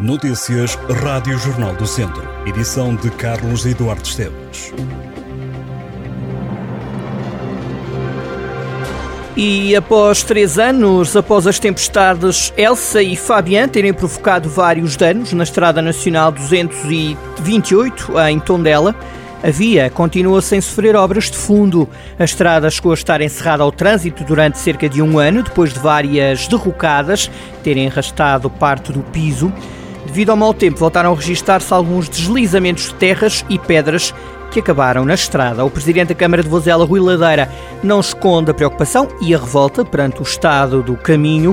Notícias Rádio Jornal do Centro. Edição de Carlos Eduardo Esteves. E após três anos, após as tempestades Elsa e Fabian terem provocado vários danos na Estrada Nacional 228 em Tondela, a via continua sem sofrer obras de fundo. A estrada chegou a estar encerrada ao trânsito durante cerca de um ano, depois de várias derrocadas terem arrastado parte do piso. Devido ao mau tempo, voltaram a registrar-se alguns deslizamentos de terras e pedras que acabaram na estrada. O presidente da Câmara de Vozela, Rui Ladeira, não esconde a preocupação e a revolta perante o estado do caminho.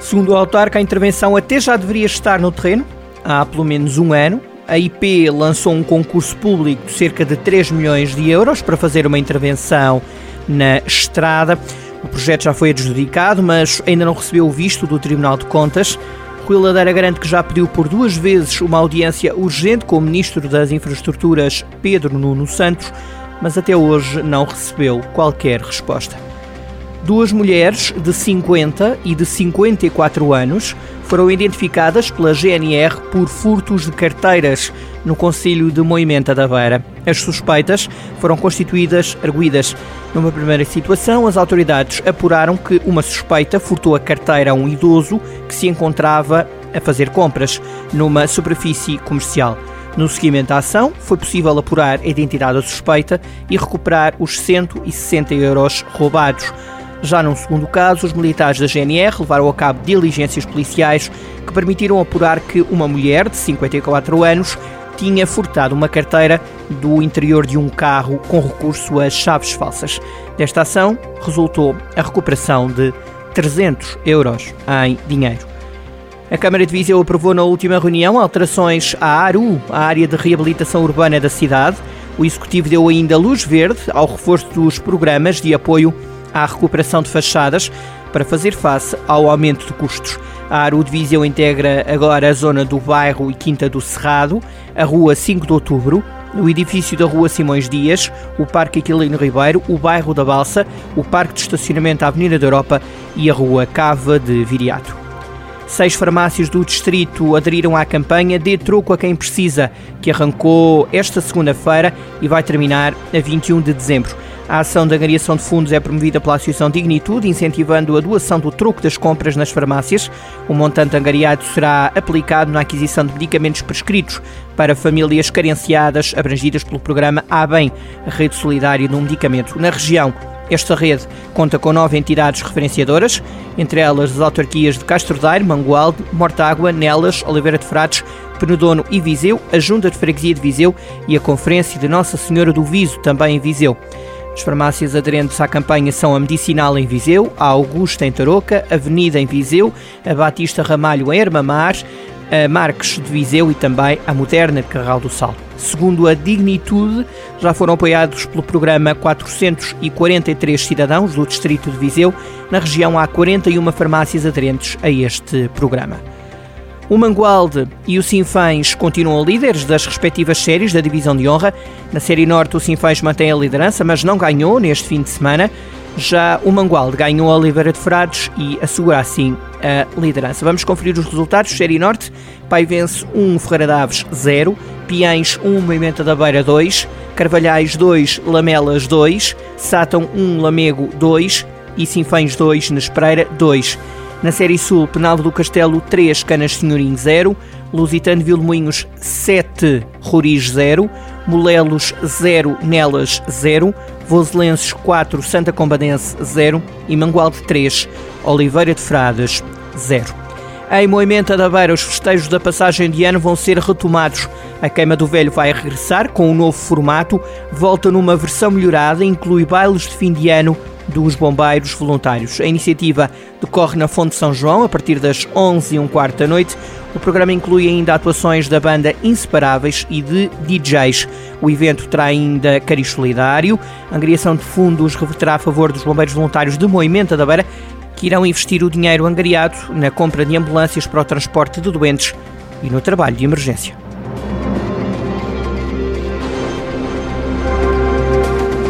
Segundo o autarca, a intervenção até já deveria estar no terreno há pelo menos um ano a IP lançou um concurso público de cerca de 3 milhões de euros para fazer uma intervenção na estrada. O projeto já foi adjudicado, mas ainda não recebeu o visto do Tribunal de Contas. Rui Ladeira garante que já pediu por duas vezes uma audiência urgente com o Ministro das Infraestruturas, Pedro Nuno Santos, mas até hoje não recebeu qualquer resposta. Duas mulheres de 50 e de 54 anos foram identificadas pela GNR por furtos de carteiras no Conselho de Moimenta da Beira. As suspeitas foram constituídas arguídas. Numa primeira situação, as autoridades apuraram que uma suspeita furtou a carteira a um idoso que se encontrava a fazer compras numa superfície comercial. No seguimento à ação, foi possível apurar a identidade da suspeita e recuperar os 160 euros roubados. Já num segundo caso, os militares da GNR levaram a cabo diligências policiais que permitiram apurar que uma mulher de 54 anos tinha furtado uma carteira do interior de um carro com recurso a chaves falsas. Desta ação resultou a recuperação de 300 euros em dinheiro. A Câmara de Viseu aprovou na última reunião alterações à ARU, a área de reabilitação urbana da cidade. O Executivo deu ainda luz verde ao reforço dos programas de apoio à recuperação de fachadas para fazer face ao aumento de custos. A Aru de Viseu integra agora a zona do bairro e Quinta do Cerrado, a Rua 5 de Outubro, o edifício da Rua Simões Dias, o Parque Aquilino Ribeiro, o bairro da Balsa, o Parque de Estacionamento à Avenida da Europa e a Rua Cava de Viriato. Seis farmácias do distrito aderiram à campanha Dê Troco a Quem Precisa, que arrancou esta segunda-feira e vai terminar a 21 de dezembro. A ação de angariação de fundos é promovida pela Associação Dignitude, incentivando a doação do troco das compras nas farmácias. O montante angariado será aplicado na aquisição de medicamentos prescritos para famílias carenciadas abrangidas pelo programa A Bem, a rede solidária do medicamento. Na região, esta rede conta com nove entidades referenciadoras, entre elas as autarquias de Castro Daire, Mangualde, Mortágua, Nelas, Oliveira de Frades, Penedono e Viseu, a Junta de Freguesia de Viseu e a Conferência de Nossa Senhora do Viso, também em Viseu. As farmácias aderentes à campanha são a Medicinal em Viseu, a Augusta em Tarouca, a Avenida em Viseu, a Batista Ramalho em Hermamar, a Marques de Viseu e também a Moderna de Carral do Sal. Segundo a Dignitude, já foram apoiados pelo programa 443 cidadãos do Distrito de Viseu. Na região há 41 farmácias aderentes a este programa. O Mangualde e o Sinfãs continuam líderes das respectivas séries da Divisão de Honra. Na Série Norte, o Sinfãs mantém a liderança, mas não ganhou neste fim de semana. Já o Mangualde ganhou a Oliveira de Frades e assegura assim a liderança. Vamos conferir os resultados. Série Norte, Pai vence 1, Ferreira Daves 0, Piães 1, Movimento da Beira 2, Carvalhais 2, Lamelas 2, Sátão 1, Lamego 2 e Sinfãs 2, Nespereira 2. Na Série Sul, Penalvo do Castelo 3, Canas Senhorim 0, Lusitano Vilmoinhos 7, Roriz 0, Molelos 0, Nelas 0, Voselenses 4, Santa Combadense 0 e Mangualde 3, Oliveira de Frades 0. Em Moimenta da Beira, os festejos da passagem de ano vão ser retomados. A Queima do Velho vai regressar com um novo formato, volta numa versão melhorada, inclui bailes de fim de ano dos bombeiros voluntários. A iniciativa decorre na Fonte São João a partir das 11 e um quarto da noite. O programa inclui ainda atuações da banda Inseparáveis e de DJs. O evento terá ainda cariz solidário. A angariação de fundos reverterá a favor dos bombeiros voluntários de Moimenta da Beira, que irão investir o dinheiro angariado na compra de ambulâncias para o transporte de doentes e no trabalho de emergência.